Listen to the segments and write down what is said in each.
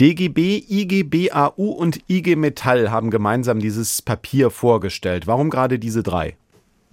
DGB, IG BAU und IG Metall haben gemeinsam dieses Papier vorgestellt. Warum gerade diese drei?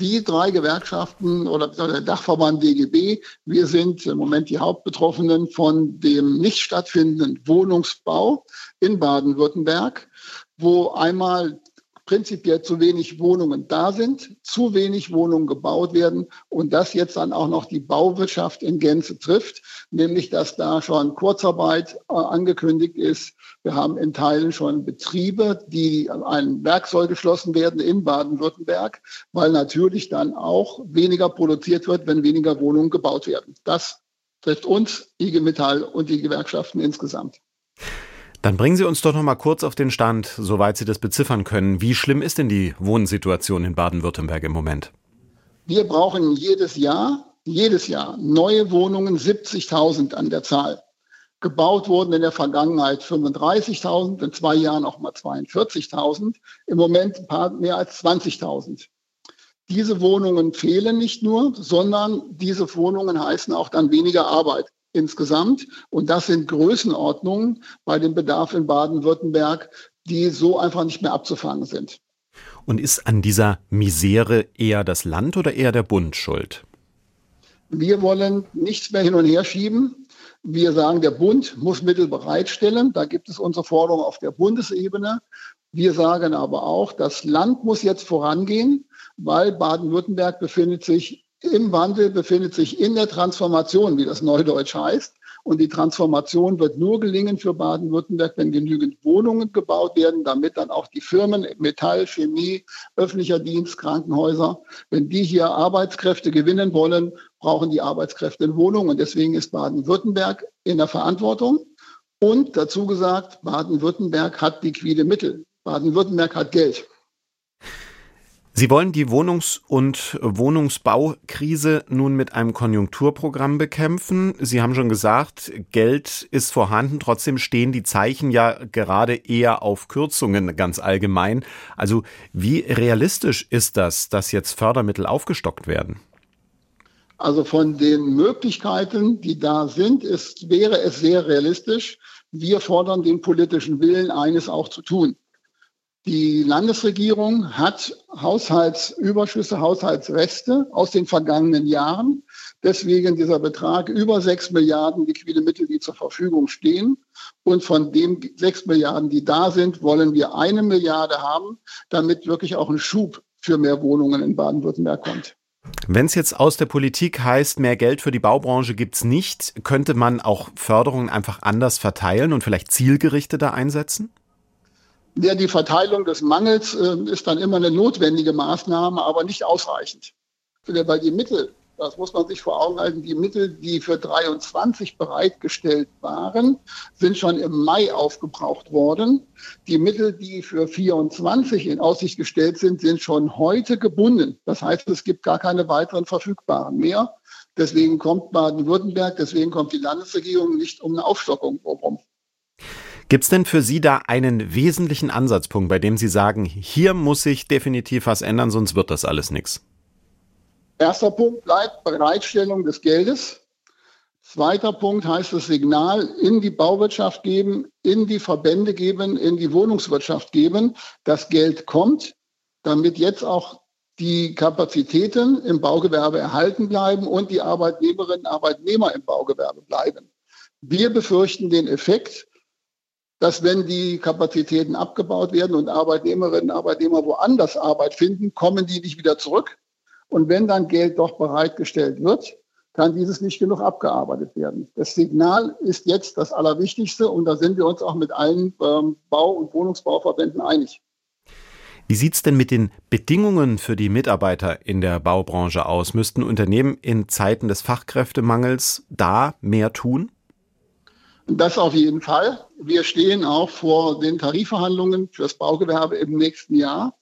Die drei Gewerkschaften oder der Dachverband DGB, wir sind im Moment die Hauptbetroffenen von dem nicht stattfindenden Wohnungsbau in Baden-Württemberg, wo einmal prinzipiell zu wenig Wohnungen da sind, zu wenig Wohnungen gebaut werden und das jetzt dann auch noch die Bauwirtschaft in Gänze trifft, nämlich dass da schon Kurzarbeit äh, angekündigt ist. Wir haben in Teilen schon Betriebe, die ein Werk soll geschlossen werden in Baden-Württemberg, weil natürlich dann auch weniger produziert wird, wenn weniger Wohnungen gebaut werden. Das trifft uns, IG Metall und die Gewerkschaften insgesamt. Dann bringen Sie uns doch noch mal kurz auf den Stand, soweit Sie das beziffern können. Wie schlimm ist denn die Wohnsituation in Baden-Württemberg im Moment? Wir brauchen jedes Jahr, jedes Jahr neue Wohnungen, 70.000 an der Zahl. Gebaut wurden in der Vergangenheit 35.000, in zwei Jahren auch mal 42.000, im Moment ein paar mehr als 20.000. Diese Wohnungen fehlen nicht nur, sondern diese Wohnungen heißen auch dann weniger Arbeit insgesamt. Und das sind Größenordnungen bei dem Bedarf in Baden-Württemberg, die so einfach nicht mehr abzufangen sind. Und ist an dieser Misere eher das Land oder eher der Bund schuld? Wir wollen nichts mehr hin und her schieben. Wir sagen, der Bund muss Mittel bereitstellen. Da gibt es unsere Forderung auf der Bundesebene. Wir sagen aber auch, das Land muss jetzt vorangehen, weil Baden-Württemberg befindet sich im Wandel, befindet sich in der Transformation, wie das Neudeutsch heißt. Und die Transformation wird nur gelingen für Baden-Württemberg, wenn genügend Wohnungen gebaut werden, damit dann auch die Firmen Metall, Chemie, öffentlicher Dienst, Krankenhäuser, wenn die hier Arbeitskräfte gewinnen wollen, brauchen die Arbeitskräfte in Wohnungen. Und deswegen ist Baden-Württemberg in der Verantwortung. Und dazu gesagt, Baden-Württemberg hat liquide Mittel. Baden-Württemberg hat Geld. Sie wollen die Wohnungs- und Wohnungsbaukrise nun mit einem Konjunkturprogramm bekämpfen. Sie haben schon gesagt, Geld ist vorhanden, trotzdem stehen die Zeichen ja gerade eher auf Kürzungen ganz allgemein. Also wie realistisch ist das, dass jetzt Fördermittel aufgestockt werden? Also von den Möglichkeiten, die da sind, ist, wäre es sehr realistisch. Wir fordern den politischen Willen, eines auch zu tun. Die Landesregierung hat Haushaltsüberschüsse, Haushaltsreste aus den vergangenen Jahren. Deswegen dieser Betrag über sechs Milliarden liquide Mittel, die zur Verfügung stehen. Und von den sechs Milliarden, die da sind, wollen wir eine Milliarde haben, damit wirklich auch ein Schub für mehr Wohnungen in Baden-Württemberg kommt. Wenn es jetzt aus der Politik heißt, mehr Geld für die Baubranche gibt's nicht, könnte man auch Förderungen einfach anders verteilen und vielleicht zielgerichteter einsetzen? Ja, die Verteilung des Mangels äh, ist dann immer eine notwendige Maßnahme, aber nicht ausreichend. Weil die Mittel, das muss man sich vor Augen halten, die Mittel, die für 23 bereitgestellt waren, sind schon im Mai aufgebraucht worden. Die Mittel, die für 24 in Aussicht gestellt sind, sind schon heute gebunden. Das heißt, es gibt gar keine weiteren verfügbaren mehr. Deswegen kommt Baden-Württemberg, deswegen kommt die Landesregierung nicht um eine Aufstockung herum. Gibt es denn für Sie da einen wesentlichen Ansatzpunkt, bei dem Sie sagen, hier muss sich definitiv was ändern, sonst wird das alles nichts? Erster Punkt bleibt Bereitstellung des Geldes. Zweiter Punkt heißt das Signal in die Bauwirtschaft geben, in die Verbände geben, in die Wohnungswirtschaft geben. Das Geld kommt, damit jetzt auch die Kapazitäten im Baugewerbe erhalten bleiben und die Arbeitnehmerinnen und Arbeitnehmer im Baugewerbe bleiben. Wir befürchten den Effekt, dass wenn die Kapazitäten abgebaut werden und Arbeitnehmerinnen und Arbeitnehmer woanders Arbeit finden, kommen die nicht wieder zurück. Und wenn dann Geld doch bereitgestellt wird, kann dieses nicht genug abgearbeitet werden. Das Signal ist jetzt das Allerwichtigste und da sind wir uns auch mit allen ähm, Bau- und Wohnungsbauverbänden einig. Wie sieht es denn mit den Bedingungen für die Mitarbeiter in der Baubranche aus? Müssten Unternehmen in Zeiten des Fachkräftemangels da mehr tun? Das auf jeden Fall. Wir stehen auch vor den Tarifverhandlungen fürs Baugewerbe im nächsten Jahr.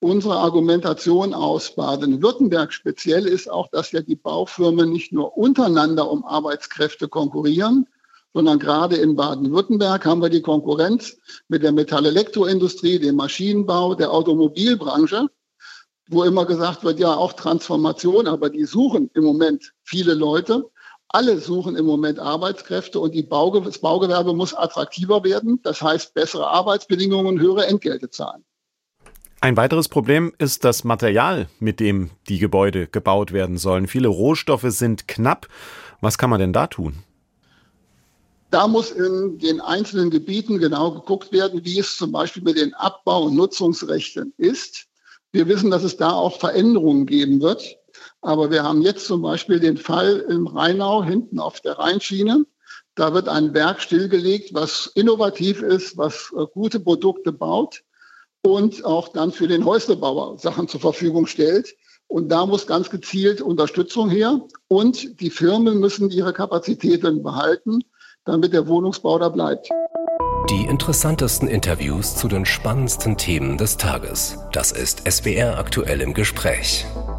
Unsere Argumentation aus Baden-Württemberg speziell ist auch, dass ja die Baufirmen nicht nur untereinander um Arbeitskräfte konkurrieren, sondern gerade in Baden-Württemberg haben wir die Konkurrenz mit der Metallelektroindustrie, dem Maschinenbau, der Automobilbranche, wo immer gesagt wird, ja, auch Transformation, aber die suchen im Moment viele Leute. Alle suchen im Moment Arbeitskräfte und die Bauge das Baugewerbe muss attraktiver werden. Das heißt, bessere Arbeitsbedingungen, höhere Entgelte zahlen. Ein weiteres Problem ist das Material, mit dem die Gebäude gebaut werden sollen. Viele Rohstoffe sind knapp. Was kann man denn da tun? Da muss in den einzelnen Gebieten genau geguckt werden, wie es zum Beispiel mit den Abbau- und Nutzungsrechten ist. Wir wissen, dass es da auch Veränderungen geben wird. Aber wir haben jetzt zum Beispiel den Fall im Rheinau hinten auf der Rheinschiene. Da wird ein Werk stillgelegt, was innovativ ist, was äh, gute Produkte baut und auch dann für den Häuslebauer Sachen zur Verfügung stellt. Und da muss ganz gezielt Unterstützung her. Und die Firmen müssen ihre Kapazitäten behalten damit der Wohnungsbau da bleibt. Die interessantesten Interviews zu den spannendsten Themen des Tages. Das ist SWR aktuell im Gespräch.